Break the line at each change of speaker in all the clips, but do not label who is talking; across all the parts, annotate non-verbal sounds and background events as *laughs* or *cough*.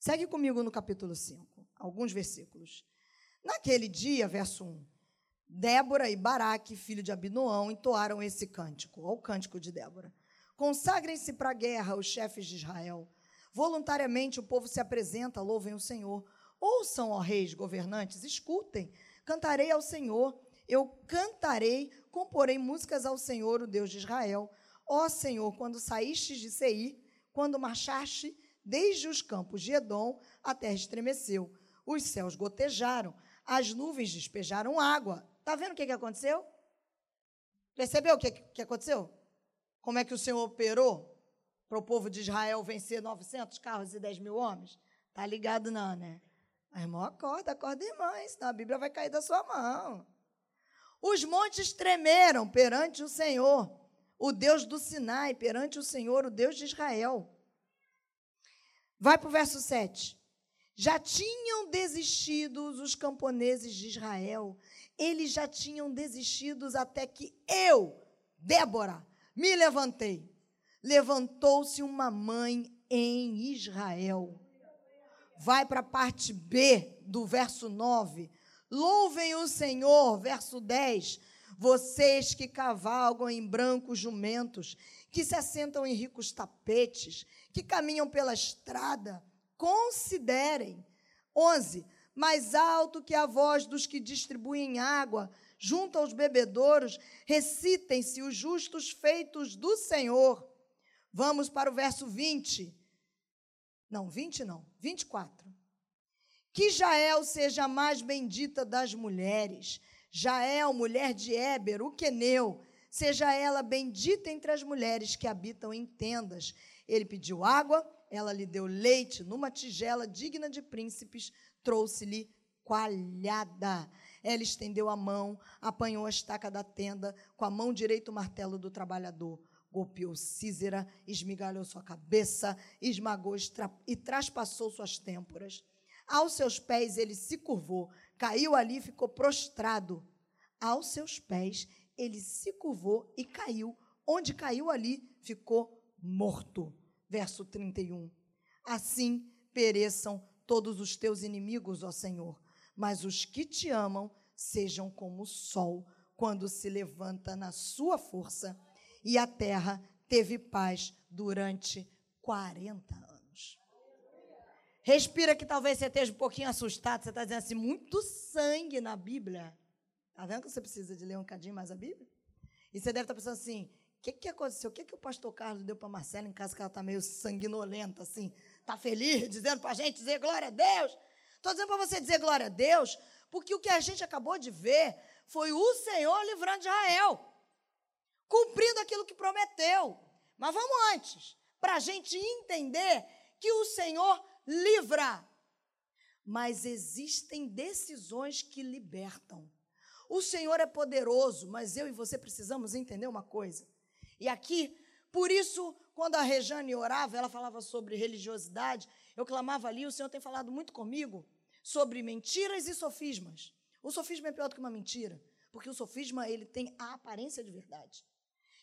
Segue comigo no capítulo 5, alguns versículos. Naquele dia, verso 1, Débora e Baraque, filho de Abinoão, entoaram esse cântico, Olha o cântico de Débora. Consagrem-se para a guerra os chefes de Israel. Voluntariamente o povo se apresenta, louvem o Senhor. Ouçam, ó reis, governantes, escutem. Cantarei ao Senhor, eu cantarei, comporei músicas ao Senhor, o Deus de Israel. Ó Senhor, quando saíste de Seir, quando marchaste desde os campos de Edom, a terra estremeceu. Os céus gotejaram, as nuvens despejaram água, Está vendo o que, que aconteceu? Percebeu o que, que aconteceu? Como é que o Senhor operou para o povo de Israel vencer 900 carros e 10 mil homens? Está ligado não, né? A irmã, acorda, acorda, irmã, senão a Bíblia vai cair da sua mão. Os montes tremeram perante o Senhor, o Deus do Sinai, perante o Senhor, o Deus de Israel. Vai para o verso 7. Já tinham desistido os camponeses de Israel eles já tinham desistido até que eu, Débora, me levantei. Levantou-se uma mãe em Israel. Vai para a parte B do verso 9. Louvem o Senhor, verso 10. Vocês que cavalgam em brancos jumentos, que se assentam em ricos tapetes, que caminham pela estrada, considerem. 11 mais alto que a voz dos que distribuem água, junto aos bebedouros, recitem-se os justos feitos do Senhor. Vamos para o verso 20. Não, 20 não, 24. Que Jael seja a mais bendita das mulheres. Jael, mulher de Éber, o queneu, seja ela bendita entre as mulheres que habitam em tendas. Ele pediu água, ela lhe deu leite numa tigela digna de príncipes trouxe-lhe coalhada. Ela estendeu a mão, apanhou a estaca da tenda, com a mão direita o martelo do trabalhador. Golpeou Císera, esmigalhou sua cabeça, esmagou e traspassou suas têmporas. Aos seus pés ele se curvou, caiu ali e ficou prostrado. Aos seus pés ele se curvou e caiu. Onde caiu ali, ficou morto. Verso 31. Assim pereçam todos os teus inimigos, ó Senhor, mas os que te amam sejam como o sol quando se levanta na sua força. E a terra teve paz durante 40 anos. Respira que talvez você esteja um pouquinho assustado. Você está dizendo assim, muito sangue na Bíblia. Está vendo que você precisa de ler um cadinho mais a Bíblia? E você deve estar pensando assim, que, que aconteceu? O que, que o pastor Carlos deu para Marcela em casa que ela está meio sanguinolenta, assim? Está feliz, dizendo para a gente dizer glória a Deus. Estou dizendo para você dizer glória a Deus, porque o que a gente acabou de ver foi o Senhor livrando Israel, cumprindo aquilo que prometeu. Mas vamos antes, para a gente entender que o Senhor livra. Mas existem decisões que libertam. O Senhor é poderoso, mas eu e você precisamos entender uma coisa. E aqui, por isso, quando a Rejane orava, ela falava sobre religiosidade, eu clamava ali, o Senhor tem falado muito comigo sobre mentiras e sofismas. O sofisma é pior do que uma mentira, porque o sofisma ele tem a aparência de verdade.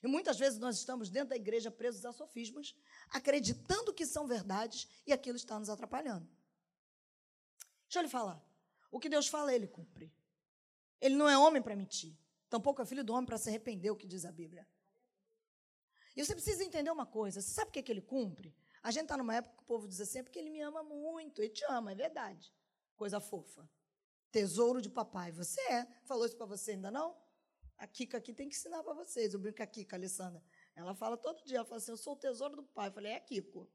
E muitas vezes nós estamos dentro da igreja presos a sofismas, acreditando que são verdades e aquilo está nos atrapalhando. Deixa eu lhe falar. O que Deus fala, ele cumpre. Ele não é homem para mentir. Tampouco é filho do homem para se arrepender, o que diz a Bíblia. E você precisa entender uma coisa: você sabe o que, é que ele cumpre? A gente está numa época que o povo diz assim, é porque ele me ama muito, ele te ama, é verdade. Coisa fofa. Tesouro de papai. Você é. Falou isso para você ainda não? A Kika aqui tem que ensinar para vocês. Eu brinco com a Kika, a Alessandra. Ela fala todo dia, ela fala assim, eu sou o tesouro do pai. Eu falei, é Kiko.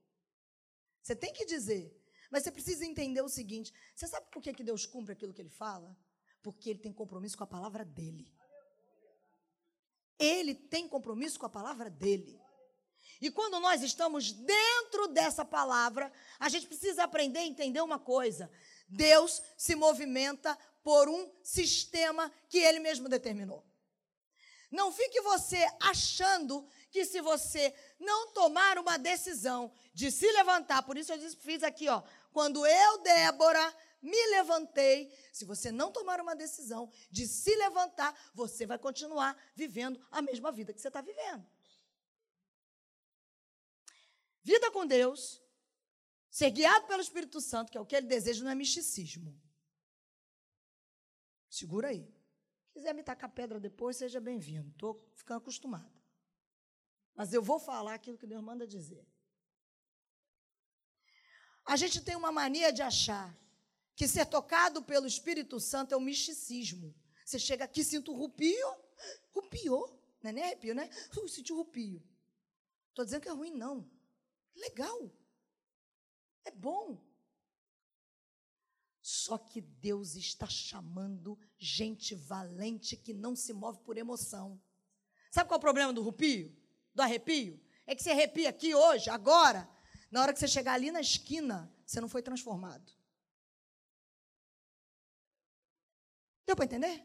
Você tem que dizer. Mas você precisa entender o seguinte: você sabe por que, que Deus cumpre aquilo que ele fala? Porque ele tem compromisso com a palavra dele. Ele tem compromisso com a palavra dele. E quando nós estamos dentro dessa palavra, a gente precisa aprender a entender uma coisa: Deus se movimenta por um sistema que ele mesmo determinou. Não fique você achando que se você não tomar uma decisão de se levantar, por isso eu fiz aqui, ó, quando eu, Débora, me levantei. Se você não tomar uma decisão de se levantar, você vai continuar vivendo a mesma vida que você está vivendo. Vida com Deus Ser guiado pelo Espírito Santo, que é o que ele deseja, não é misticismo. Segura aí. Se quiser me tacar pedra depois, seja bem-vindo. Estou ficando acostumada. Mas eu vou falar aquilo que Deus manda dizer. A gente tem uma mania de achar que ser tocado pelo Espírito Santo é um misticismo. Você chega aqui, sinto rupio, rupiou. Não é nem arrepio, né? Uh, senti rupio. Estou dizendo que é ruim, não. Legal. É bom. Só que Deus está chamando gente valente que não se move por emoção. Sabe qual é o problema do rupio? Do arrepio? É que você arrepia aqui hoje, agora, na hora que você chegar ali na esquina, você não foi transformado. Deu para entender?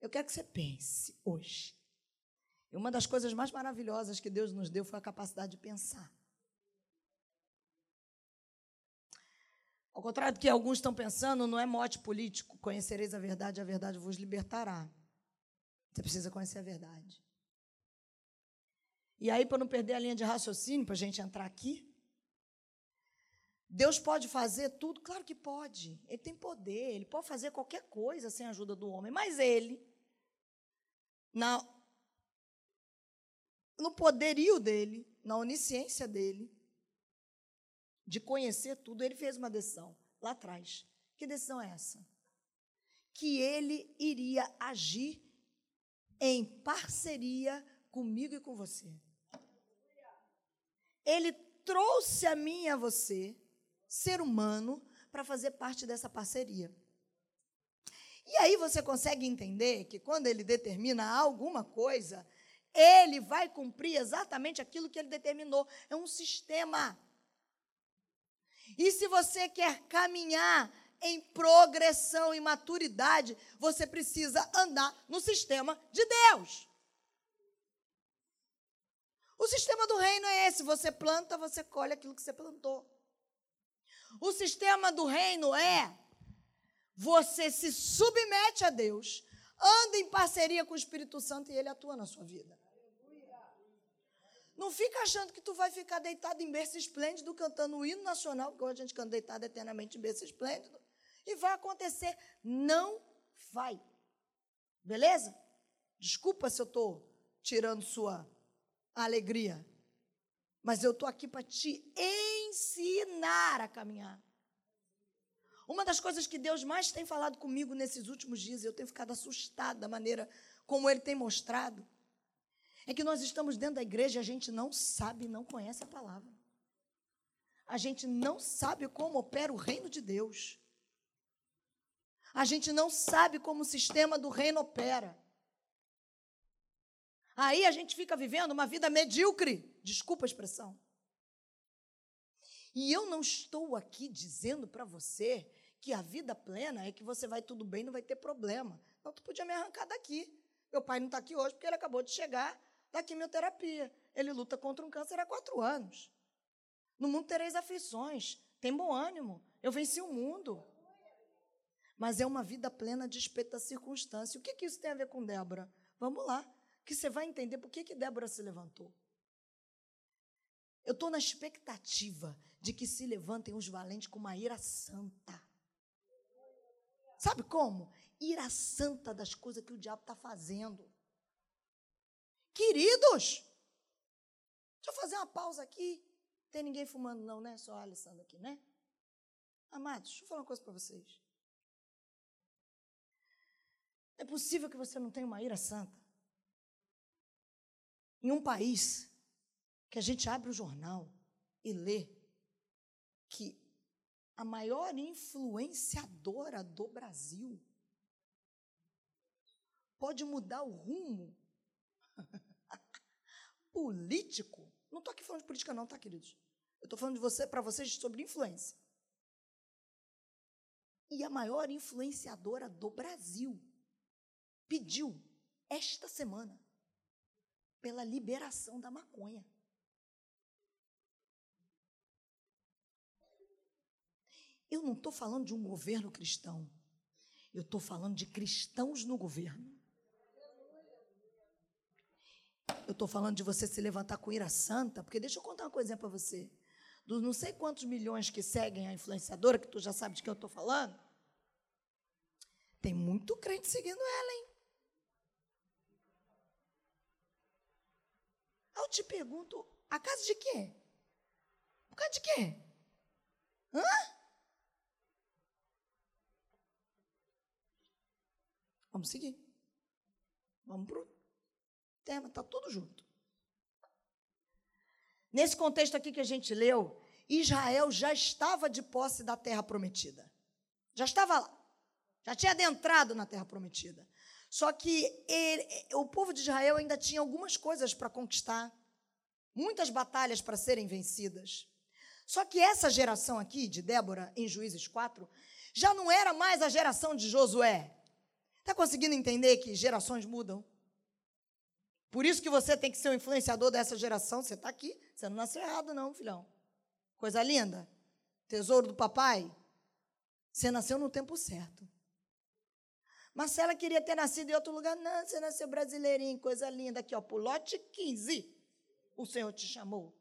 Eu quero que você pense hoje. E uma das coisas mais maravilhosas que Deus nos deu foi a capacidade de pensar. Ao contrário do que alguns estão pensando, não é mote político. Conhecereis a verdade, a verdade vos libertará. Você precisa conhecer a verdade. E aí, para não perder a linha de raciocínio, para a gente entrar aqui, Deus pode fazer tudo? Claro que pode. Ele tem poder, ele pode fazer qualquer coisa sem a ajuda do homem, mas ele, na, no poderio dele, na onisciência dele, de conhecer tudo, ele fez uma decisão lá atrás. Que decisão é essa? Que ele iria agir em parceria comigo e com você. Ele trouxe a mim e a você, ser humano, para fazer parte dessa parceria. E aí você consegue entender que quando ele determina alguma coisa, ele vai cumprir exatamente aquilo que ele determinou. É um sistema. E se você quer caminhar em progressão e maturidade, você precisa andar no sistema de Deus. O sistema do reino é esse: você planta, você colhe aquilo que você plantou. O sistema do reino é você se submete a Deus, anda em parceria com o Espírito Santo e ele atua na sua vida. Não fica achando que tu vai ficar deitado em berço esplêndido cantando o hino nacional, porque hoje a gente canta deitado eternamente em berço esplêndido, e vai acontecer. Não vai. Beleza? Desculpa se eu estou tirando sua alegria, mas eu estou aqui para te ensinar a caminhar. Uma das coisas que Deus mais tem falado comigo nesses últimos dias, eu tenho ficado assustada da maneira como Ele tem mostrado, é que nós estamos dentro da igreja e a gente não sabe, não conhece a palavra. A gente não sabe como opera o reino de Deus. A gente não sabe como o sistema do reino opera. Aí a gente fica vivendo uma vida medíocre, desculpa a expressão. E eu não estou aqui dizendo para você que a vida plena é que você vai tudo bem, não vai ter problema. Não, tu podia me arrancar daqui. Meu pai não está aqui hoje porque ele acabou de chegar da quimioterapia. Ele luta contra um câncer há quatro anos. No mundo tereis aflições. Tem bom ânimo. Eu venci o mundo. Mas é uma vida plena de da circunstância. O que, que isso tem a ver com Débora? Vamos lá, que você vai entender por que, que Débora se levantou. Eu estou na expectativa de que se levantem os valentes com uma ira santa. Sabe como? Ira santa das coisas que o diabo está fazendo. Queridos, deixa eu fazer uma pausa aqui. Tem ninguém fumando, não, né? Só a Alessandra aqui, né? Amados, deixa eu falar uma coisa para vocês. É possível que você não tenha uma ira santa? Em um país que a gente abre o jornal e lê que a maior influenciadora do Brasil pode mudar o rumo *laughs* político. Não estou aqui falando de política, não, tá, queridos? Eu estou falando de você, para vocês sobre influência. E a maior influenciadora do Brasil pediu esta semana pela liberação da maconha. Eu não estou falando de um governo cristão. Eu estou falando de cristãos no governo. Eu estou falando de você se levantar com ira santa, porque deixa eu contar uma coisinha para você. Dos não sei quantos milhões que seguem a influenciadora, que tu já sabe de quem eu estou falando, tem muito crente seguindo ela, hein? Eu te pergunto, a casa de quê? Por causa de quê? Hã? Vamos seguir. Vamos para o tema, está tudo junto. Nesse contexto aqui que a gente leu, Israel já estava de posse da terra prometida. Já estava lá. Já tinha adentrado na terra prometida. Só que ele, o povo de Israel ainda tinha algumas coisas para conquistar, muitas batalhas para serem vencidas. Só que essa geração aqui, de Débora, em Juízes 4, já não era mais a geração de Josué. Está conseguindo entender que gerações mudam? Por isso que você tem que ser o influenciador dessa geração. Você está aqui, você não nasceu errado, não, filhão. Coisa linda. Tesouro do papai. Você nasceu no tempo certo. Marcela queria ter nascido em outro lugar. Não, você nasceu brasileirinho, coisa linda. Aqui, ó, por lote 15. O Senhor te chamou.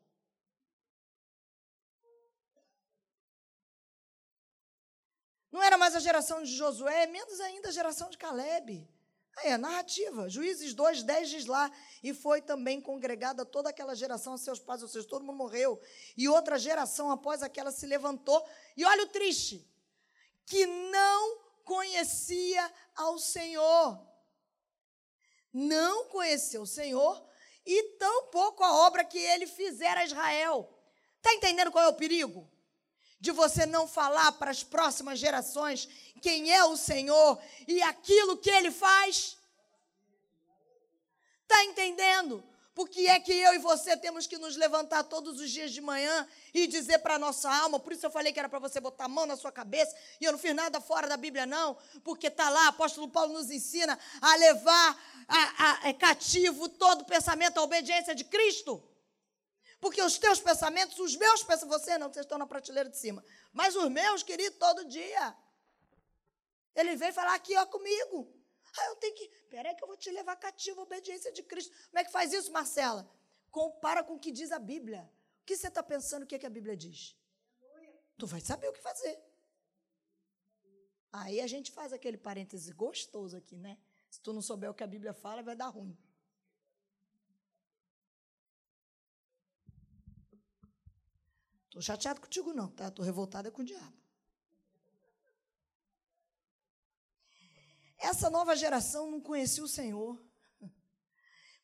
Não era mais a geração de Josué, menos ainda a geração de Caleb. Aí, a narrativa. Juízes 2, 10 diz lá. E foi também congregada toda aquela geração seus pais, ou seja, todo mundo morreu. E outra geração após aquela se levantou. E olha o triste: que não conhecia ao Senhor. Não conheceu o Senhor e tampouco a obra que ele fizera a Israel. Está entendendo qual é o perigo? de você não falar para as próximas gerações quem é o Senhor e aquilo que ele faz? Está entendendo? Porque é que eu e você temos que nos levantar todos os dias de manhã e dizer para a nossa alma, por isso eu falei que era para você botar a mão na sua cabeça, e eu não fiz nada fora da Bíblia, não, porque está lá, apóstolo Paulo nos ensina a levar a, a, a é cativo todo pensamento à obediência de Cristo. Porque os teus pensamentos, os meus pensamentos, você não, vocês estão na prateleira de cima. Mas os meus, querido, todo dia. Ele vem falar aqui, ó, comigo. Ah, eu tenho que. Peraí, que eu vou te levar cativo obediência de Cristo. Como é que faz isso, Marcela? Compara com o que diz a Bíblia. O que você está pensando, o que, é que a Bíblia diz? Tu vai saber o que fazer. Aí a gente faz aquele parêntese gostoso aqui, né? Se tu não souber o que a Bíblia fala, vai dar ruim. Estou chateado contigo, não, tá? Estou revoltada com o diabo. Essa nova geração não conhecia o Senhor.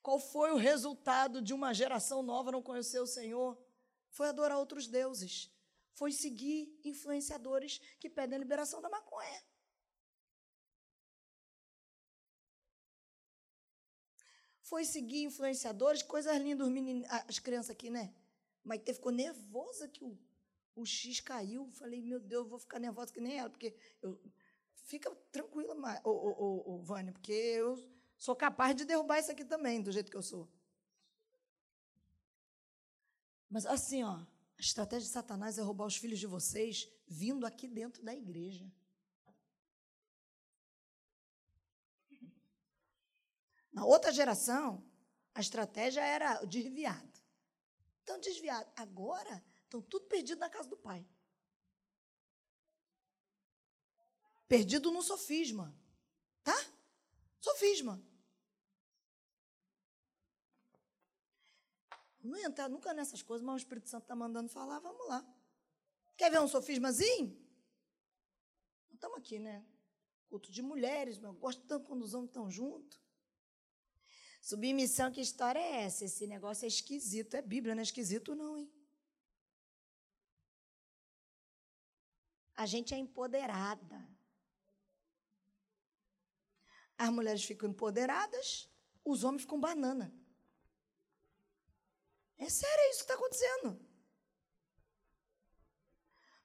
Qual foi o resultado de uma geração nova não conhecer o Senhor? Foi adorar outros deuses. Foi seguir influenciadores que pedem a liberação da maconha. Foi seguir influenciadores, coisas lindas, as crianças aqui, né? Maite ficou nervosa que o, o X caiu. Falei, meu Deus, vou ficar nervosa que nem ela, porque eu. Fica tranquila, ô, ô, ô, Vânia, porque eu sou capaz de derrubar isso aqui também, do jeito que eu sou. Mas assim, ó, a estratégia de Satanás é roubar os filhos de vocês vindo aqui dentro da igreja. Na outra geração, a estratégia era o desviado. Estão desviados. Agora, estão tudo perdido na casa do pai. Perdido no sofisma. Tá? Sofisma. Não ia entrar nunca nessas coisas, mas o Espírito Santo está mandando falar, vamos lá. Quer ver um sofismazinho? Estamos aqui, né? Culto de mulheres, mas eu gosto tanto quando os homens estão juntos. Submissão, que história é essa? Esse negócio é esquisito. É Bíblia, não é esquisito, não, hein? A gente é empoderada. As mulheres ficam empoderadas, os homens ficam banana. É sério é isso que está acontecendo.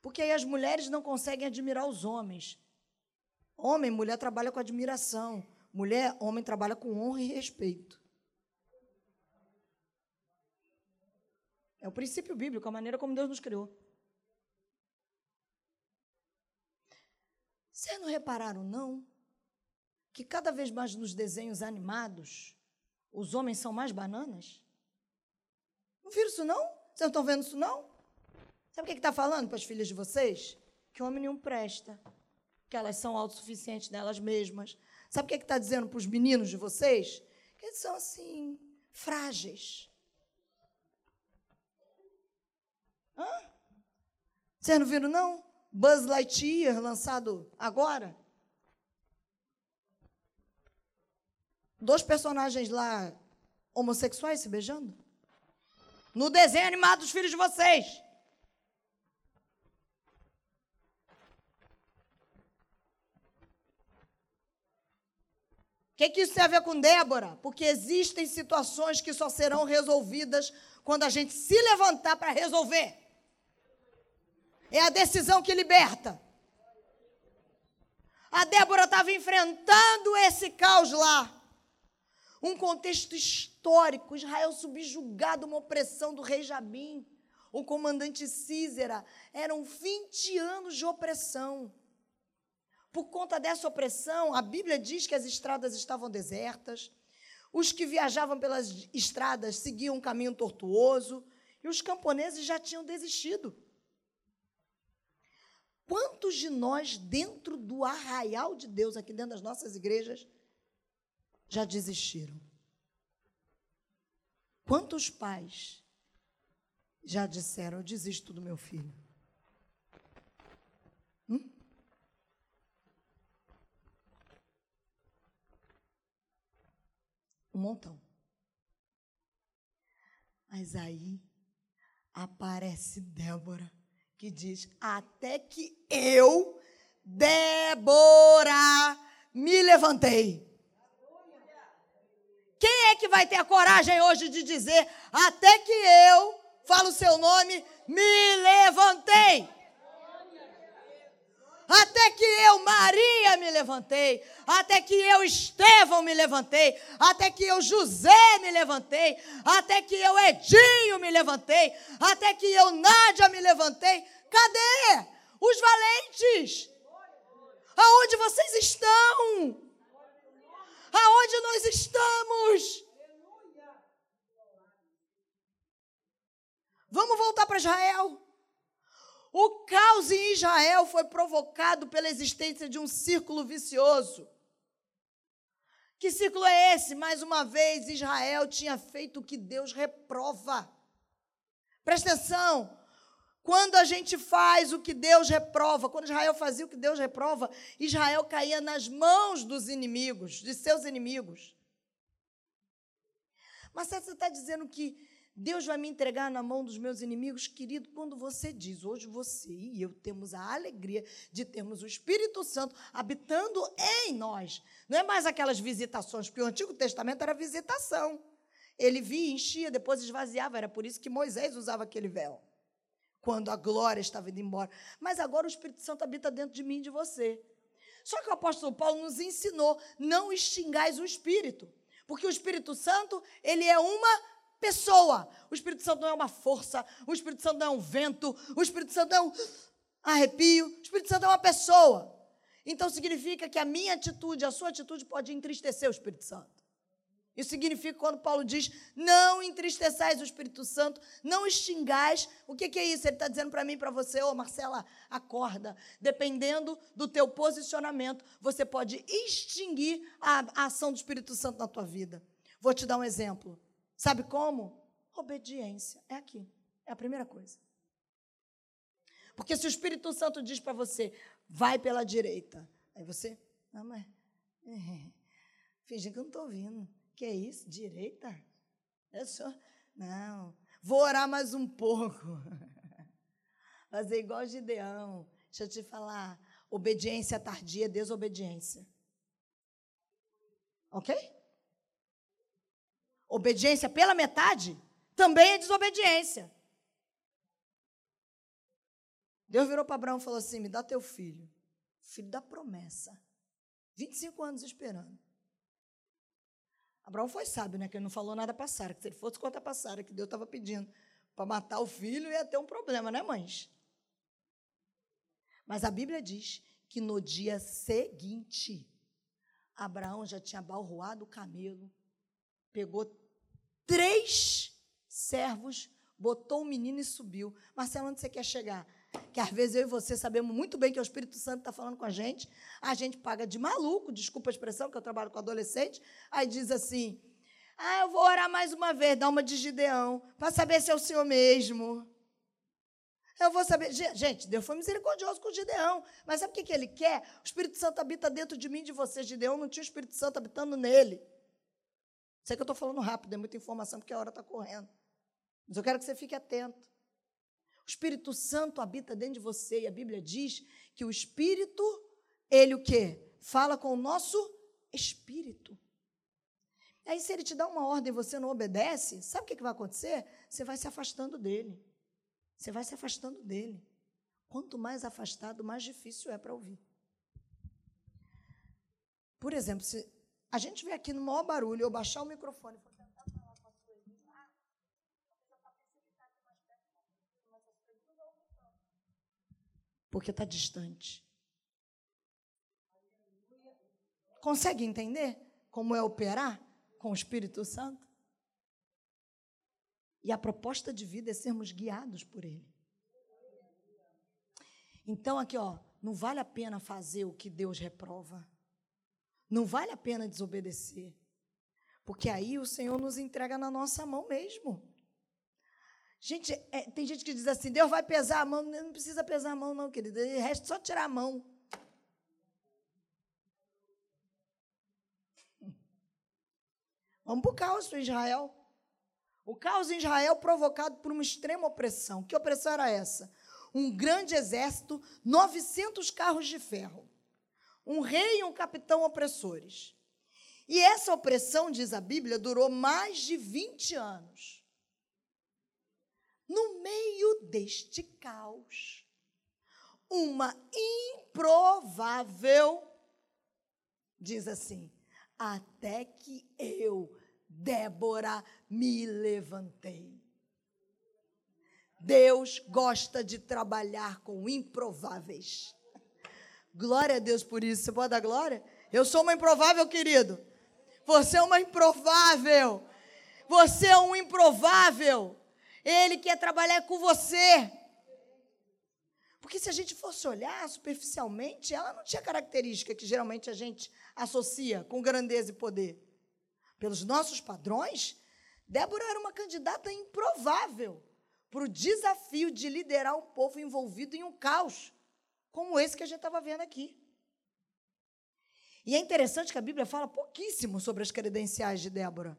Porque aí as mulheres não conseguem admirar os homens. Homem, mulher trabalha com admiração. Mulher, homem trabalha com honra e respeito. É o princípio bíblico, a maneira como Deus nos criou. Vocês não repararam, não? Que cada vez mais nos desenhos animados, Os homens são mais bananas? Não viram isso, não? Vocês não estão vendo isso, não? Sabe o que está falando para as filhas de vocês? Que homem nenhum presta. Que elas são autossuficientes nelas mesmas. Sabe o que está dizendo para os meninos de vocês? Que eles são, assim, frágeis. Hã? Vocês não viram, não? Buzz Lightyear, lançado agora. Dois personagens lá homossexuais se beijando. No desenho animado dos filhos de vocês. O que, que isso tem a ver com Débora? Porque existem situações que só serão resolvidas quando a gente se levantar para resolver. É a decisão que liberta. A Débora estava enfrentando esse caos lá. Um contexto histórico, Israel subjugado uma opressão do rei Jabim. O comandante Císera. Eram 20 anos de opressão. Por conta dessa opressão, a Bíblia diz que as estradas estavam desertas, os que viajavam pelas estradas seguiam um caminho tortuoso e os camponeses já tinham desistido. Quantos de nós, dentro do arraial de Deus, aqui dentro das nossas igrejas, já desistiram? Quantos pais já disseram: Eu desisto do meu filho? Um montão. Mas aí aparece Débora, que diz: Até que eu, Débora, me levantei. Que vai ter a coragem hoje de dizer: Até que eu, falo o seu nome, me levantei? Até que eu, Maria, me levantei. Até que eu, Estevão, me levantei. Até que eu, José, me levantei. Até que eu, Edinho, me levantei. Até que eu, Nádia, me levantei. Cadê os valentes? Aonde vocês estão? Aonde nós estamos? Vamos voltar para Israel. O caos em Israel foi provocado pela existência de um círculo vicioso. Que círculo é esse? Mais uma vez, Israel tinha feito o que Deus reprova. Presta atenção. Quando a gente faz o que Deus reprova, quando Israel fazia o que Deus reprova, Israel caía nas mãos dos inimigos, de seus inimigos. Mas você está dizendo que Deus vai me entregar na mão dos meus inimigos, querido, quando você diz, hoje você e eu temos a alegria de termos o Espírito Santo habitando em nós. Não é mais aquelas visitações, porque o Antigo Testamento era visitação. Ele via, enchia, depois esvaziava. Era por isso que Moisés usava aquele véu, quando a glória estava indo embora. Mas agora o Espírito Santo habita dentro de mim e de você. Só que o apóstolo Paulo nos ensinou: não extingais o Espírito. Porque o Espírito Santo, ele é uma pessoa. O Espírito Santo não é uma força, o Espírito Santo não é um vento, o Espírito Santo é um arrepio, o Espírito Santo é uma pessoa. Então significa que a minha atitude, a sua atitude pode entristecer o Espírito Santo. Isso significa quando Paulo diz: não entristeçais o Espírito Santo, não extingais. O que, que é isso? Ele está dizendo para mim, para você, ô oh, Marcela, acorda. Dependendo do teu posicionamento, você pode extinguir a, a ação do Espírito Santo na tua vida. Vou te dar um exemplo. Sabe como? Obediência. É aqui. É a primeira coisa. Porque se o Espírito Santo diz para você, vai pela direita, aí você, não, mas. É, *laughs* finge que eu não estou ouvindo. Que é isso? Direita? Eu sou. Não. Vou orar mais um pouco. *laughs* Fazer igual Gideão. Deixa eu te falar. Obediência tardia é desobediência. Ok? Obediência pela metade também é desobediência. Deus virou para Abraão e falou assim: Me dá teu filho, filho da promessa. 25 anos esperando. Abraão foi sábio, né? Que ele não falou nada para Sara. Que se ele fosse contar para Sara que Deus estava pedindo para matar o filho, ia ter um problema, né, mães? Mas a Bíblia diz que no dia seguinte, Abraão já tinha balroado o camelo, pegou três servos, botou o menino e subiu. Marcelo, onde você quer chegar? Que às vezes eu e você sabemos muito bem que o Espírito Santo está falando com a gente, a gente paga de maluco, desculpa a expressão, que eu trabalho com adolescente, aí diz assim: ah, eu vou orar mais uma vez, dá uma de Gideão, para saber se é o Senhor mesmo. Eu vou saber. Gente, Deus foi misericordioso com Gideão. Mas sabe o que, que ele quer? O Espírito Santo habita dentro de mim de você. Gideão não tinha o Espírito Santo habitando nele. Sei que eu estou falando rápido, é muita informação, porque a hora está correndo. Mas eu quero que você fique atento. O Espírito Santo habita dentro de você e a Bíblia diz que o Espírito, ele o quê? Fala com o nosso espírito. Aí, se ele te dá uma ordem e você não obedece, sabe o que vai acontecer? Você vai se afastando dele. Você vai se afastando dele. Quanto mais afastado, mais difícil é para ouvir. Por exemplo, se a gente vem aqui no maior barulho, eu baixar o microfone e tentar falar com a sua irmã, porque está distante. Consegue entender como é operar? com o Espírito Santo? E a proposta de vida é sermos guiados por Ele. Então, aqui, ó, não vale a pena fazer o que Deus reprova. Não vale a pena desobedecer. Porque aí o Senhor nos entrega na nossa mão mesmo. Gente, é, tem gente que diz assim: Deus vai pesar a mão. Não precisa pesar a mão, não, querido. Resta só tirar a mão. Vamos para o caos em Israel. O caos em Israel provocado por uma extrema opressão. Que opressão era essa? Um grande exército, 900 carros de ferro, um rei e um capitão opressores. E essa opressão, diz a Bíblia, durou mais de 20 anos. No meio deste caos, uma improvável, diz assim, até que eu, Débora, me levantei. Deus gosta de trabalhar com improváveis. Glória a Deus por isso. Você pode dar glória? Eu sou uma improvável, querido. Você é uma improvável. Você é um improvável. Ele quer trabalhar com você. Porque se a gente fosse olhar superficialmente, ela não tinha característica que geralmente a gente associa com grandeza e poder. Pelos nossos padrões, Débora era uma candidata improvável para o desafio de liderar um povo envolvido em um caos, como esse que a gente estava vendo aqui. E é interessante que a Bíblia fala pouquíssimo sobre as credenciais de Débora.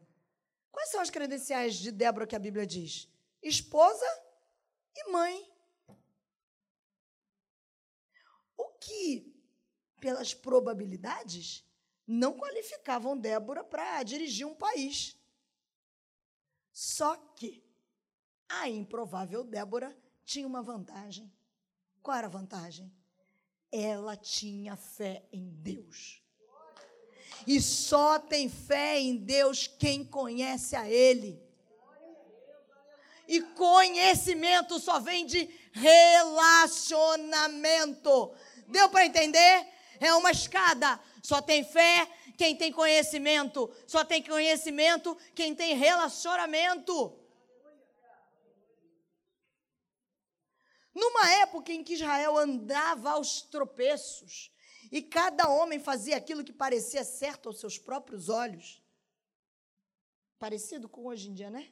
Quais são as credenciais de Débora que a Bíblia diz? Esposa e mãe. O que, pelas probabilidades, não qualificavam Débora para dirigir um país. Só que a improvável Débora tinha uma vantagem. Qual era a vantagem? Ela tinha fé em Deus. E só tem fé em Deus quem conhece a Ele. E conhecimento só vem de relacionamento. Deu para entender? É uma escada. Só tem fé quem tem conhecimento. Só tem conhecimento quem tem relacionamento. Numa época em que Israel andava aos tropeços e cada homem fazia aquilo que parecia certo aos seus próprios olhos, parecido com hoje em dia, né?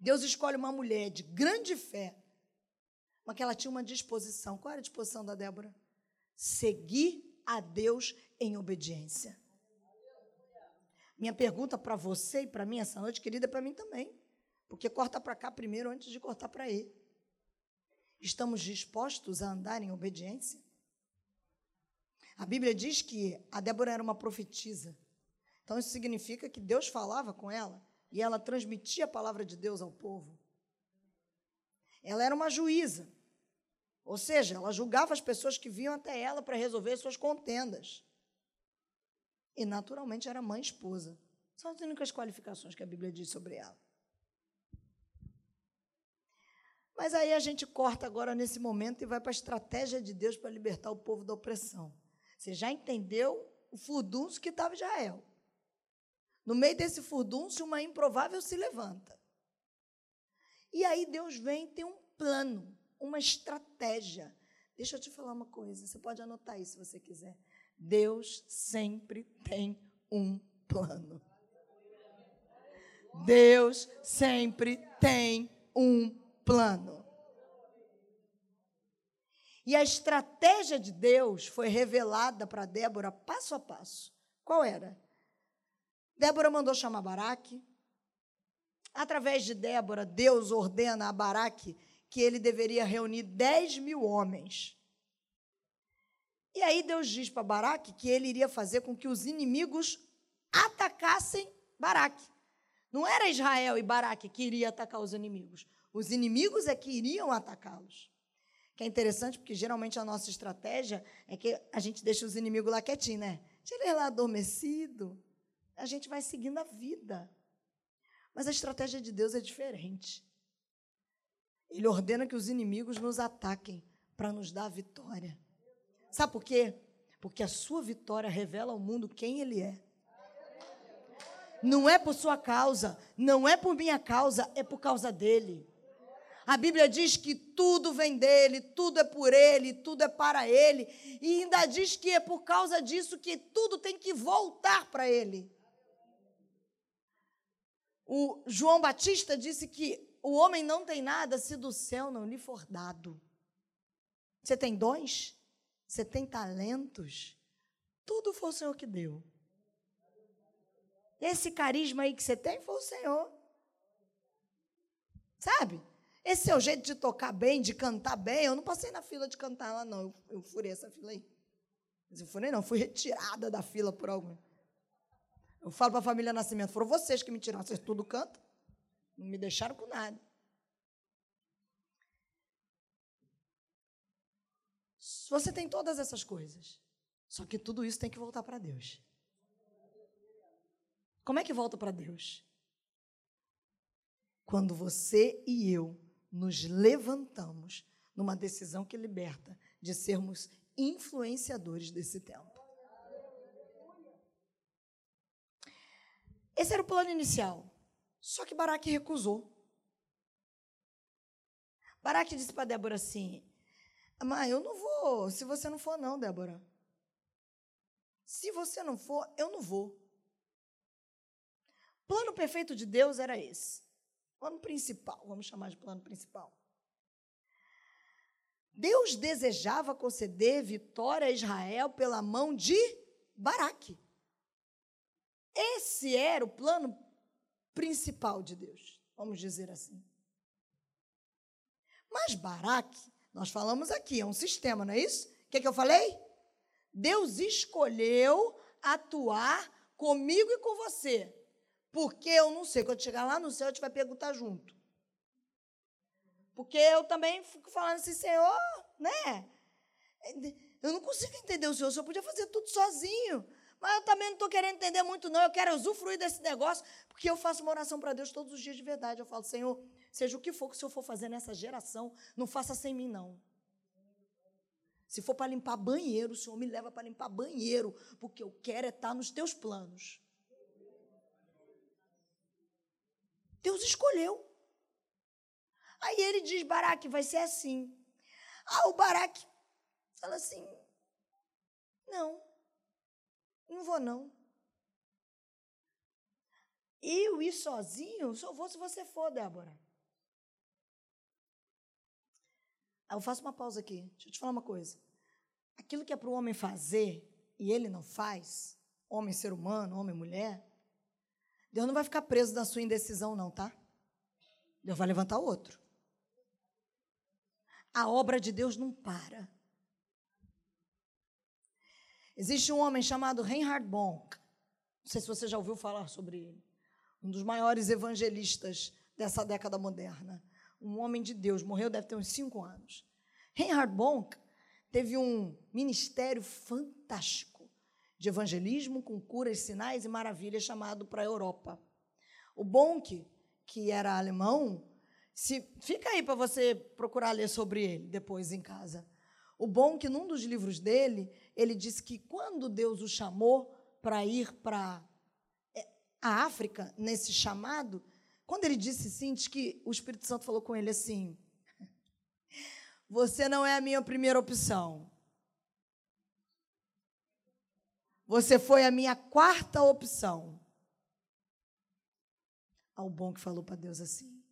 Deus escolhe uma mulher de grande fé, mas que ela tinha uma disposição. Qual era a disposição da Débora? Seguir a Deus em obediência. Minha pergunta para você e para mim essa noite, querida, é para mim também. Porque corta para cá primeiro antes de cortar para ele. Estamos dispostos a andar em obediência? A Bíblia diz que a Débora era uma profetisa. Então isso significa que Deus falava com ela e ela transmitia a palavra de Deus ao povo. Ela era uma juíza. Ou seja, ela julgava as pessoas que vinham até ela para resolver suas contendas. E, naturalmente, era mãe e esposa. São as únicas qualificações que a Bíblia diz sobre ela. Mas aí a gente corta agora nesse momento e vai para a estratégia de Deus para libertar o povo da opressão. Você já entendeu o furdunço que estava Israel. No meio desse furdúncio, uma improvável se levanta. E aí Deus vem tem um plano, uma estratégia. Deixa eu te falar uma coisa, você pode anotar isso se você quiser. Deus sempre tem um plano. Deus sempre tem um plano. E a estratégia de Deus foi revelada para Débora passo a passo. Qual era? Débora mandou chamar Baraque. Através de Débora, Deus ordena a Baraque que ele deveria reunir 10 mil homens. E aí Deus diz para Baraque que ele iria fazer com que os inimigos atacassem Baraque. Não era Israel e Baraque que iria atacar os inimigos. Os inimigos é que iriam atacá-los. Que é interessante, porque geralmente a nossa estratégia é que a gente deixa os inimigos lá quietinhos, né? Tira ele lá adormecido. A gente vai seguindo a vida. Mas a estratégia de Deus é diferente. Ele ordena que os inimigos nos ataquem para nos dar vitória. Sabe por quê? Porque a sua vitória revela ao mundo quem ele é. Não é por sua causa, não é por minha causa, é por causa dele. A Bíblia diz que tudo vem dele, tudo é por ele, tudo é para ele, e ainda diz que é por causa disso que tudo tem que voltar para ele. O João Batista disse que o homem não tem nada se do céu não lhe for dado. Você tem dons? Você tem talentos? Tudo foi o Senhor que deu. Esse carisma aí que você tem foi o Senhor. Sabe? Esse seu jeito de tocar bem, de cantar bem, eu não passei na fila de cantar lá, não. Eu, eu furei essa fila aí. Mas eu furei, não, fui retirada da fila por algum. Eu falo para a família Nascimento, foram vocês que me tiraram, vocês tudo cantam. Não me deixaram com nada. Você tem todas essas coisas. Só que tudo isso tem que voltar para Deus. Como é que volta para Deus? Quando você e eu nos levantamos numa decisão que liberta de sermos influenciadores desse tempo. Esse era o plano inicial. Só que Baraque recusou. Baraque disse para Débora assim: Mãe, eu não vou, se você não for, não, Débora. Se você não for, eu não vou. Plano perfeito de Deus era esse. Plano principal, vamos chamar de plano principal. Deus desejava conceder vitória a Israel pela mão de Baraque. Esse era o plano principal de Deus, vamos dizer assim. Mas Baraque, nós falamos aqui, é um sistema, não é isso? O que, é que eu falei? Deus escolheu atuar comigo e com você. Porque eu não sei, quando chegar lá no céu, a gente vai perguntar junto. Porque eu também fico falando assim, Senhor, né? Eu não consigo entender o Senhor, o Senhor podia fazer tudo sozinho. Mas eu também não estou querendo entender muito, não. Eu quero usufruir desse negócio, porque eu faço uma oração para Deus todos os dias de verdade. Eu falo, Senhor, seja o que for que o Senhor for fazer nessa geração, não faça sem mim, não. Se for para limpar banheiro, o Senhor me leva para limpar banheiro, porque eu quero é estar nos teus planos. Deus escolheu. Aí ele diz, Baraque, vai ser assim. Ah, o Baraque fala assim, não. Não vou, não. Eu ir sozinho, só vou se você for, Débora. eu faço uma pausa aqui. Deixa eu te falar uma coisa. Aquilo que é para o homem fazer e ele não faz, homem, ser humano, homem, mulher, Deus não vai ficar preso na sua indecisão, não, tá? Deus vai levantar outro. A obra de Deus não para. Existe um homem chamado Reinhard Bonk. Não sei se você já ouviu falar sobre ele. Um dos maiores evangelistas dessa década moderna. Um homem de Deus. Morreu, deve ter uns cinco anos. Reinhard Bonk teve um ministério fantástico de evangelismo com curas, sinais e maravilhas chamado para a Europa. O Bonk, que era alemão, se, fica aí para você procurar ler sobre ele depois em casa. O Bonk, num dos livros dele, ele disse que quando Deus o chamou para ir para é, a África nesse chamado, quando ele disse sim, diz que o Espírito Santo falou com ele assim: Você não é a minha primeira opção. Você foi a minha quarta opção. Ao bom que falou para Deus assim: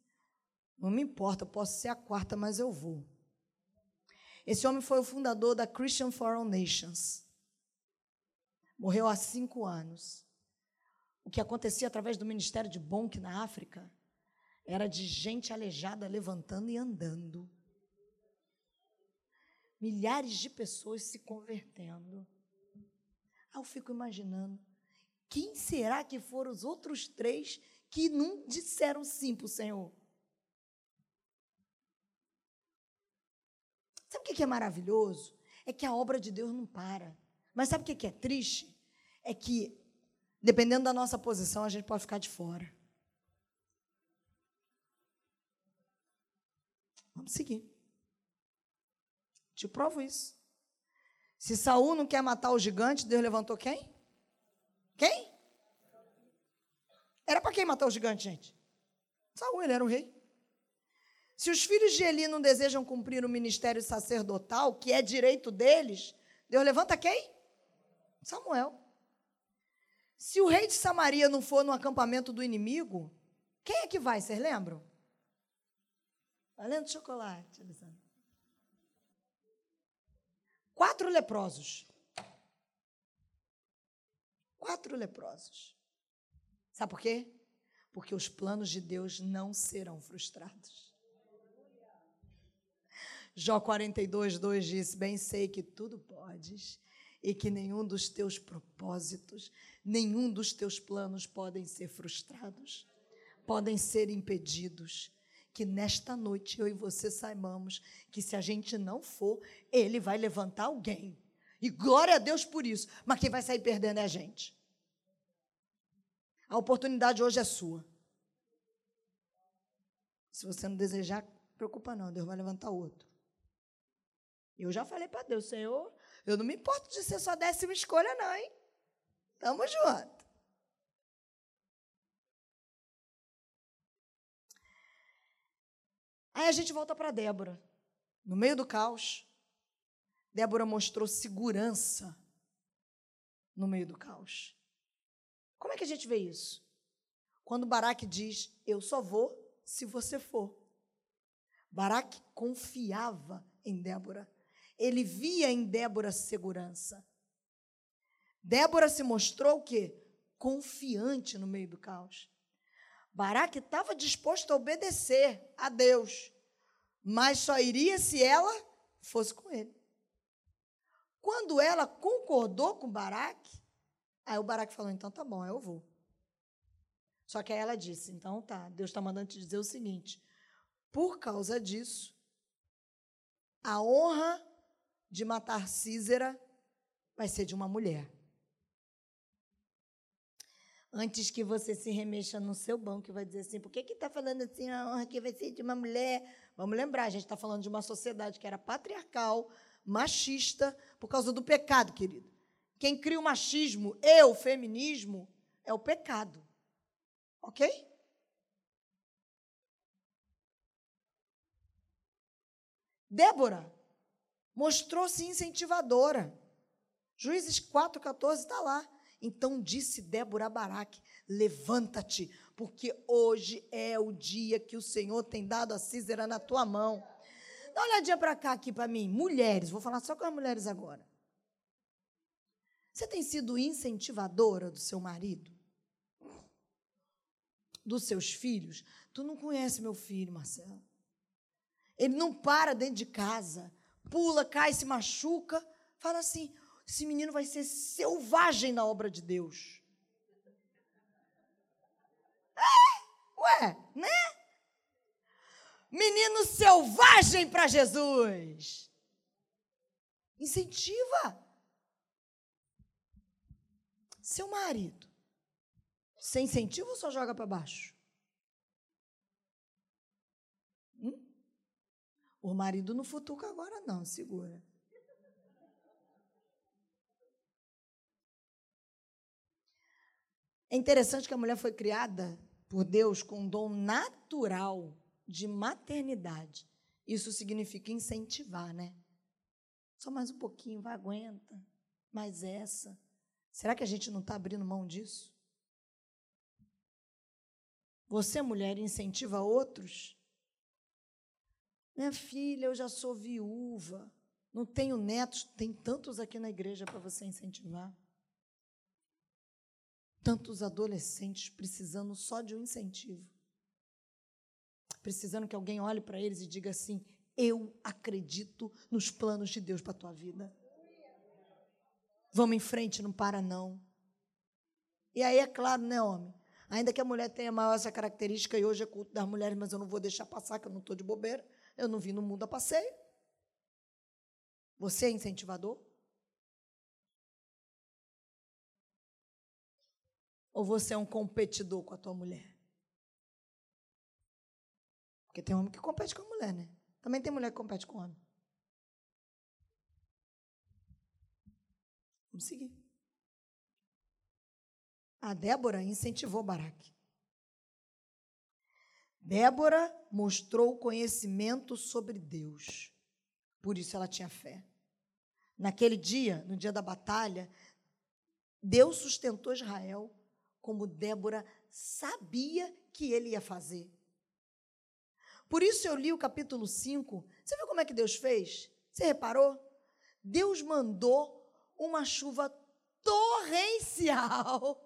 Não me importa, eu posso ser a quarta, mas eu vou. Esse homem foi o fundador da Christian for All Nations. Morreu há cinco anos. O que acontecia através do ministério de Bonk na África era de gente aleijada levantando e andando. Milhares de pessoas se convertendo. Aí eu fico imaginando, quem será que foram os outros três que não disseram sim para o Senhor? Sabe o que é maravilhoso? É que a obra de Deus não para. Mas sabe o que é triste? É que dependendo da nossa posição, a gente pode ficar de fora. Vamos seguir. Te provo isso. Se Saul não quer matar o gigante, Deus levantou quem? Quem? Era para quem matar o gigante, gente? Saul, ele era o rei. Se os filhos de Eli não desejam cumprir o ministério sacerdotal, que é direito deles, Deus levanta quem? Samuel. Se o rei de Samaria não for no acampamento do inimigo, quem é que vai? Vocês lembram? Valendo chocolate, Alessandro. Quatro leprosos. Quatro leprosos. Sabe por quê? Porque os planos de Deus não serão frustrados. Jó 42, 2 diz: Bem sei que tudo podes e que nenhum dos teus propósitos, nenhum dos teus planos podem ser frustrados, podem ser impedidos. Que nesta noite eu e você saibamos que se a gente não for, ele vai levantar alguém. E glória a Deus por isso. Mas quem vai sair perdendo é a gente. A oportunidade hoje é sua. Se você não desejar, preocupa não, Deus vai levantar outro. Eu já falei para Deus, Senhor, eu não me importo de ser sua décima escolha, não, hein? Tamo junto. Aí a gente volta para Débora. No meio do caos, Débora mostrou segurança no meio do caos. Como é que a gente vê isso? Quando Baraque diz: Eu só vou se você for. Baraque confiava em Débora. Ele via em Débora segurança. Débora se mostrou o quê? Confiante no meio do caos. Baraque estava disposto a obedecer a Deus, mas só iria se ela fosse com ele. Quando ela concordou com Baraque, aí o Baraque falou: então tá bom, eu vou. Só que aí ela disse: então tá, Deus está mandando te dizer o seguinte: por causa disso, a honra de matar Císera vai ser de uma mulher. Antes que você se remexa no seu banco e vai dizer assim, por que está falando assim, a honra que vai ser de uma mulher? Vamos lembrar, a gente está falando de uma sociedade que era patriarcal, machista, por causa do pecado, querido. Quem cria o machismo e o feminismo é o pecado. Ok? Débora mostrou-se incentivadora. Juízes 4,14 está lá. Então disse Débora a Baraque: Levanta-te, porque hoje é o dia que o Senhor tem dado a Císera na tua mão. Dá uma olhadinha para cá aqui para mim. Mulheres, vou falar só com as mulheres agora. Você tem sido incentivadora do seu marido? Dos seus filhos? Tu não conhece meu filho, Marcelo. Ele não para dentro de casa pula, cai, se machuca. Fala assim: esse menino vai ser selvagem na obra de Deus. É, ué, né? Menino selvagem para Jesus. Incentiva. Seu marido. Você incentiva ou só joga para baixo? O marido não futuca agora, não, segura. É interessante que a mulher foi criada por Deus com um dom natural de maternidade. Isso significa incentivar, né? Só mais um pouquinho, vai, aguenta. Mais essa. Será que a gente não está abrindo mão disso? Você, mulher, incentiva outros? Minha filha, eu já sou viúva, não tenho netos, tem tantos aqui na igreja para você incentivar. Tantos adolescentes precisando só de um incentivo. Precisando que alguém olhe para eles e diga assim: Eu acredito nos planos de Deus para a tua vida. Vamos em frente, não para não. E aí é claro, né, homem? Ainda que a mulher tenha maior essa característica, e hoje é culto das mulheres, mas eu não vou deixar passar, que eu não estou de bobeira. Eu não vim no mundo a passeio. Você é incentivador? Ou você é um competidor com a tua mulher? Porque tem homem que compete com a mulher, né? Também tem mulher que compete com o homem. Vamos seguir. A Débora incentivou Baraque. Débora mostrou conhecimento sobre Deus. Por isso ela tinha fé. Naquele dia, no dia da batalha, Deus sustentou Israel como Débora sabia que ele ia fazer. Por isso eu li o capítulo 5. Você viu como é que Deus fez? Você reparou? Deus mandou uma chuva torrencial.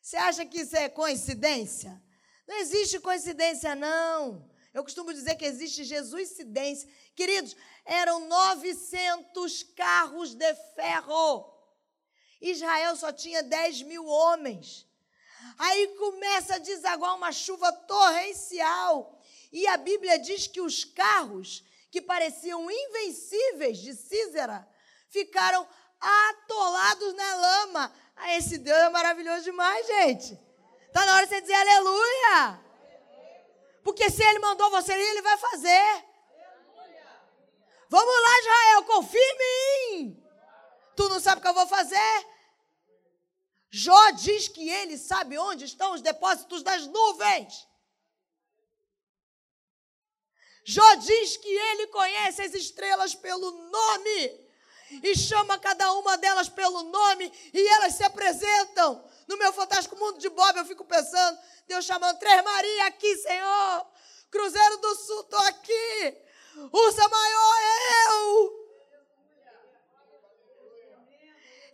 Você acha que isso é coincidência? Não existe coincidência, não. Eu costumo dizer que existe Jesuscidência. Queridos, eram 900 carros de ferro. Israel só tinha 10 mil homens. Aí começa a desaguar uma chuva torrencial. E a Bíblia diz que os carros que pareciam invencíveis de Císera ficaram atolados na lama. Ah, esse Deus é maravilhoso demais, gente. Está na hora de você dizer aleluia. Porque se ele mandou você ir, ele vai fazer. Vamos lá, Israel, confia em mim. Tu não sabe o que eu vou fazer? Jó diz que ele sabe onde estão os depósitos das nuvens. Jó diz que ele conhece as estrelas pelo nome e chama cada uma delas pelo nome e elas se apresentam. No meu fantástico mundo de Bob, eu fico pensando, Deus chamando Três Maria aqui, Senhor. Cruzeiro do Sul, estou aqui. Ursa Maior, eu.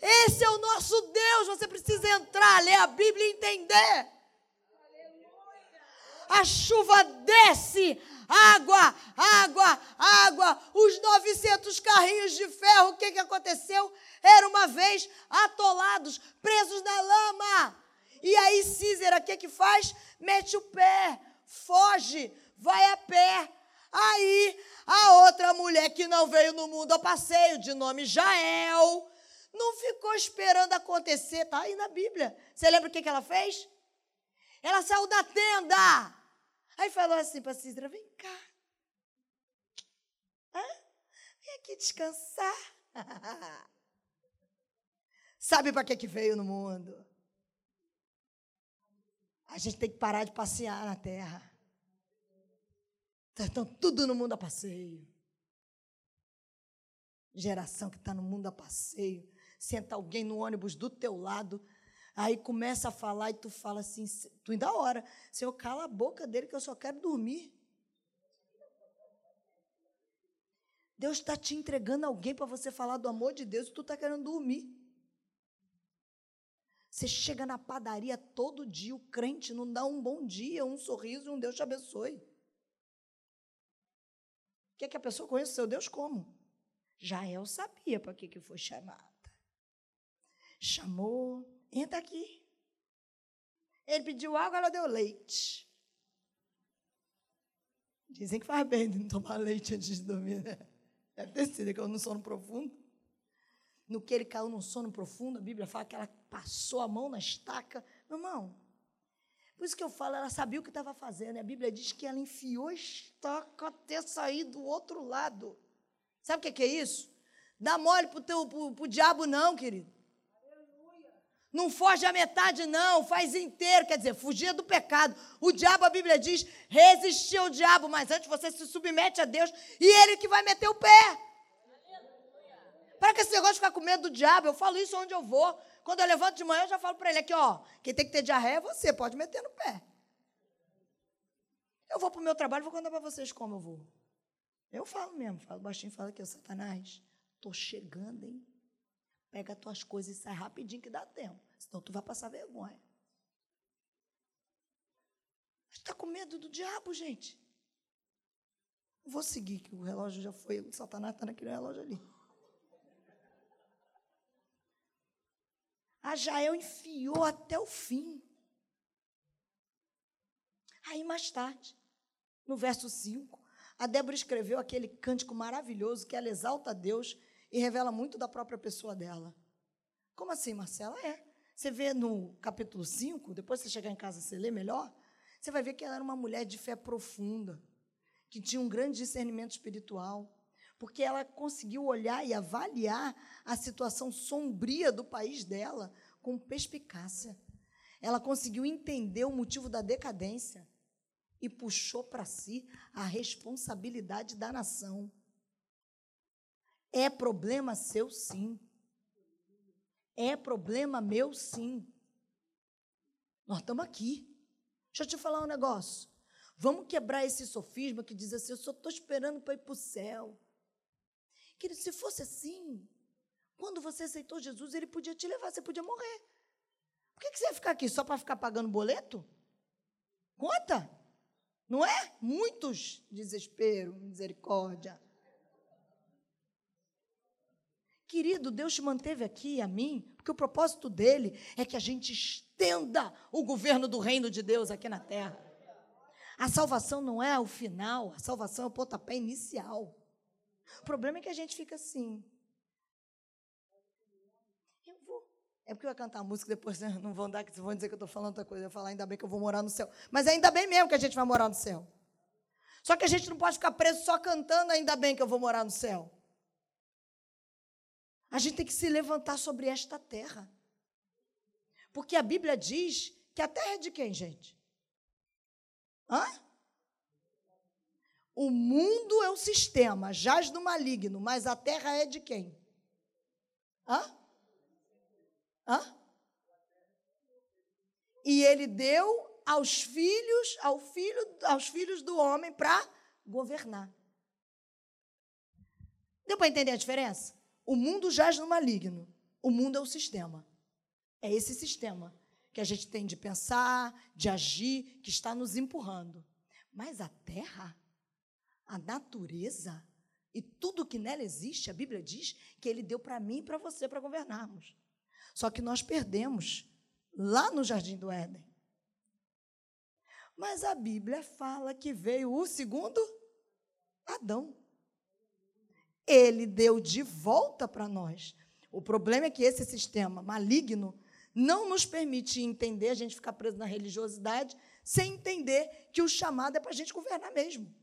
Esse é o nosso Deus. Você precisa entrar, ler a Bíblia e entender. A chuva desce, água, água, água. Os 900 carrinhos de ferro, o que, que aconteceu? Era uma vez atolados, presos na lama. E aí Císera, o que, que faz? Mete o pé, foge, vai a pé. Aí a outra mulher que não veio no mundo a passeio, de nome Jael, não ficou esperando acontecer, está aí na Bíblia. Você lembra o que, que ela fez? Ela saiu da tenda. Aí falou assim para Císera: vem cá. Hã? Vem aqui descansar. *laughs* Sabe para que, que veio no mundo? A gente tem que parar de passear na terra. Estão tudo no mundo a passeio. Geração que está no mundo a passeio. Senta alguém no ônibus do teu lado, aí começa a falar e tu fala assim, tu ainda hora, Senhor, cala a boca dele que eu só quero dormir. Deus está te entregando alguém para você falar do amor de Deus e tu está querendo dormir. Você chega na padaria todo dia, o crente não dá um bom dia, um sorriso e um Deus te abençoe. Quer que a pessoa conheça o seu Deus como? Jael sabia para que, que foi chamada. Chamou, entra aqui. Ele pediu água, ela deu leite. Dizem que faz bem não tomar leite antes de dormir, né? Deve ter sido, que eu no sono profundo. No que ele caiu no sono profundo, a Bíblia fala que ela passou a mão na estaca. Meu irmão, por isso que eu falo, ela sabia o que estava fazendo. A Bíblia diz que ela enfiou a estaca até sair do outro lado. Sabe o que é isso? Dá mole para o diabo, não, querido. Não foge a metade, não, faz inteiro. Quer dizer, fugir do pecado. O diabo, a Bíblia diz, resistir ao diabo, mas antes você se submete a Deus e ele que vai meter o pé. Para que esse negócio de ficar com medo do diabo, eu falo isso onde eu vou. Quando eu levanto de manhã, eu já falo para ele aqui, ó, quem tem que ter diarreia é você, pode meter no pé. Eu vou para o meu trabalho, vou contar para vocês como eu vou. Eu falo mesmo, falo baixinho, falo aqui, Satanás, estou chegando, hein? Pega as tuas coisas e sai rapidinho que dá tempo. Senão tu vai passar vergonha. Está com medo do diabo, gente. vou seguir, que o relógio já foi. O Satanás está naquele relógio ali. A Jael enfiou até o fim. Aí, mais tarde, no verso 5, a Débora escreveu aquele cântico maravilhoso que ela exalta a Deus e revela muito da própria pessoa dela. Como assim, Marcela? É. Você vê no capítulo 5, depois você chegar em casa você lê melhor, você vai ver que ela era uma mulher de fé profunda, que tinha um grande discernimento espiritual, porque ela conseguiu olhar e avaliar a situação sombria do país dela com perspicácia. Ela conseguiu entender o motivo da decadência e puxou para si a responsabilidade da nação. É problema seu, sim. É problema meu, sim. Nós estamos aqui. Deixa eu te falar um negócio. Vamos quebrar esse sofisma que diz assim: eu só estou esperando para ir para o céu. Querido, se fosse assim, quando você aceitou Jesus, ele podia te levar, você podia morrer. Por que você ia ficar aqui? Só para ficar pagando boleto? Conta. Não é? Muitos desespero, misericórdia. Querido, Deus te manteve aqui a mim, porque o propósito dele é que a gente estenda o governo do reino de Deus aqui na terra. A salvação não é o final, a salvação é o pontapé inicial. O problema é que a gente fica assim. Eu vou. É porque eu ia cantar a música depois né? não vão dar, vão dizer que eu estou falando outra coisa. Eu vou falar, ainda bem que eu vou morar no céu. Mas ainda bem mesmo que a gente vai morar no céu. Só que a gente não pode ficar preso só cantando, ainda bem que eu vou morar no céu. A gente tem que se levantar sobre esta terra. Porque a Bíblia diz que a terra é de quem, gente? Hã? O mundo é o sistema, jaz no maligno, mas a terra é de quem? Hã? Hã? E ele deu aos filhos, ao filho, aos filhos do homem para governar. Deu para entender a diferença? O mundo jaz no maligno. O mundo é o sistema. É esse sistema que a gente tem de pensar, de agir, que está nos empurrando. Mas a terra, a natureza e tudo que nela existe, a Bíblia diz que ele deu para mim e para você para governarmos. Só que nós perdemos lá no jardim do Éden. Mas a Bíblia fala que veio o segundo Adão ele deu de volta para nós. O problema é que esse sistema maligno não nos permite entender, a gente ficar preso na religiosidade, sem entender que o chamado é para a gente governar mesmo.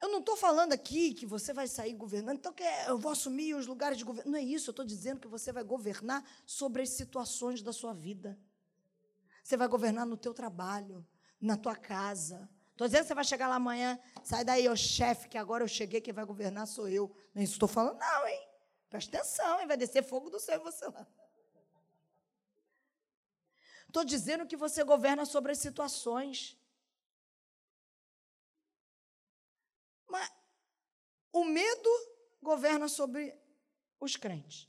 Eu não estou falando aqui que você vai sair governando, então que eu vou assumir os lugares de governo. Não é isso, eu estou dizendo que você vai governar sobre as situações da sua vida. Você vai governar no teu trabalho, na tua casa, Estou dizendo que você vai chegar lá amanhã, sai daí, ô chefe, que agora eu cheguei, quem vai governar sou eu. Não é isso estou falando, não, hein? Presta atenção, hein? Vai descer fogo do céu em você lá. Estou dizendo que você governa sobre as situações. Mas o medo governa sobre os crentes.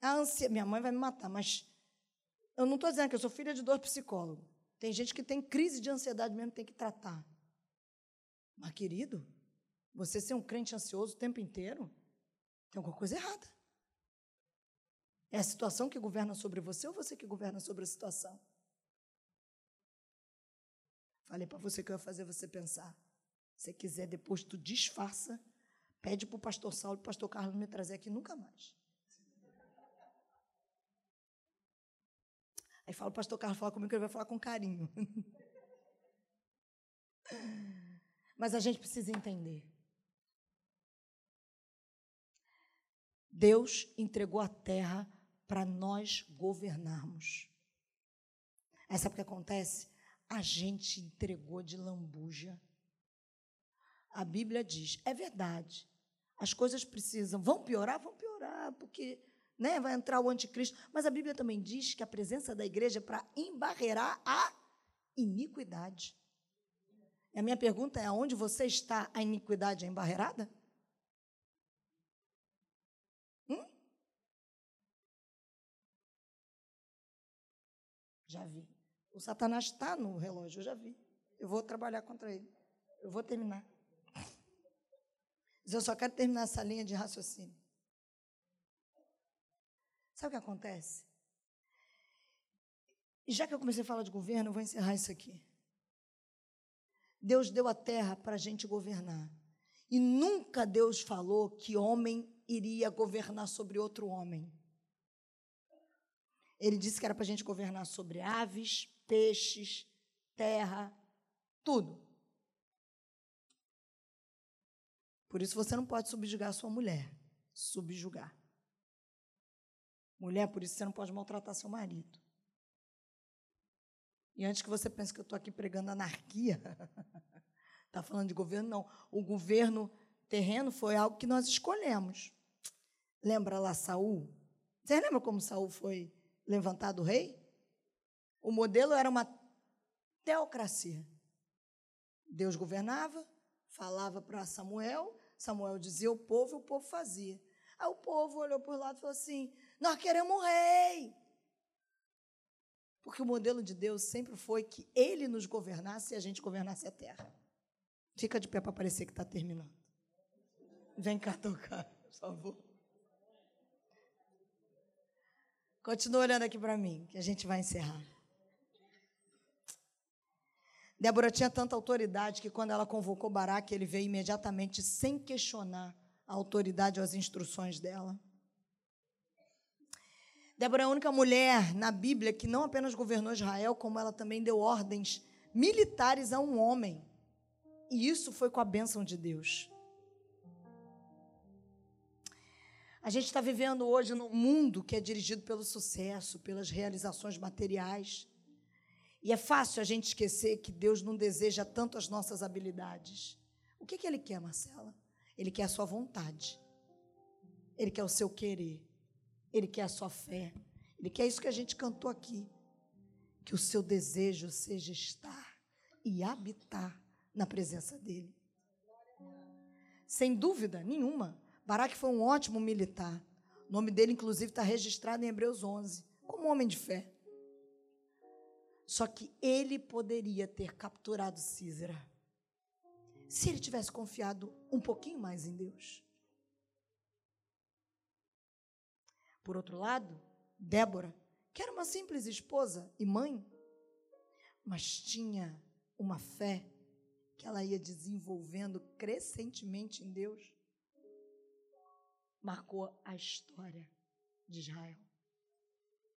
A ânsia, minha mãe vai me matar, mas eu não estou dizendo que eu sou filha de dois psicólogos. Tem gente que tem crise de ansiedade mesmo, tem que tratar. Mas, querido, você ser um crente ansioso o tempo inteiro, tem alguma coisa errada. É a situação que governa sobre você ou você que governa sobre a situação? Falei para você que eu ia fazer você pensar. Se quiser, depois tu disfarça, pede para o pastor Saulo e o pastor Carlos me trazer aqui nunca mais. Aí fala, o pastor Carlos fala comigo que ele vai falar com carinho. *laughs* Mas a gente precisa entender Deus entregou a terra para nós governarmos. Aí sabe o que acontece? A gente entregou de lambuja. A Bíblia diz, é verdade. As coisas precisam, vão piorar, vão piorar, porque né, vai entrar o anticristo. Mas a Bíblia também diz que a presença da igreja é para embarrear a iniquidade. E a minha pergunta é: aonde você está, a iniquidade é embarreada? Hum? Já vi. O Satanás está no relógio, eu já vi. Eu vou trabalhar contra ele. Eu vou terminar. Mas eu só quero terminar essa linha de raciocínio. Sabe o que acontece? E já que eu comecei a falar de governo, eu vou encerrar isso aqui. Deus deu a terra para a gente governar. E nunca Deus falou que homem iria governar sobre outro homem. Ele disse que era para a gente governar sobre aves, peixes, terra, tudo. Por isso você não pode subjugar a sua mulher. Subjugar. Mulher, por isso você não pode maltratar seu marido. E antes que você pense que eu estou aqui pregando anarquia, está *laughs* falando de governo, não. O governo terreno foi algo que nós escolhemos. Lembra lá Saul? Você lembra como Saul foi levantado rei? O modelo era uma teocracia. Deus governava, falava para Samuel, Samuel dizia o povo, e o povo fazia. Aí o povo olhou por lá e falou assim: Nós queremos um rei. Porque o modelo de Deus sempre foi que ele nos governasse e a gente governasse a terra. Fica de pé para parecer que está terminando. Vem cá tocar, por favor. Continua olhando aqui para mim, que a gente vai encerrar. Débora tinha tanta autoridade que quando ela convocou Baraque, ele veio imediatamente sem questionar a autoridade ou as instruções dela. Débora é a única mulher na Bíblia que não apenas governou Israel, como ela também deu ordens militares a um homem. E isso foi com a bênção de Deus. A gente está vivendo hoje num mundo que é dirigido pelo sucesso, pelas realizações materiais. E é fácil a gente esquecer que Deus não deseja tanto as nossas habilidades. O que, que Ele quer, Marcela? Ele quer a sua vontade. Ele quer o seu querer. Ele quer a sua fé. Ele quer isso que a gente cantou aqui. Que o seu desejo seja estar e habitar na presença dele. Sem dúvida nenhuma, Baraque foi um ótimo militar. O nome dele, inclusive, está registrado em Hebreus 11, como homem de fé. Só que ele poderia ter capturado Císera se ele tivesse confiado um pouquinho mais em Deus. Por outro lado, Débora, que era uma simples esposa e mãe, mas tinha uma fé que ela ia desenvolvendo crescentemente em Deus, marcou a história de Israel.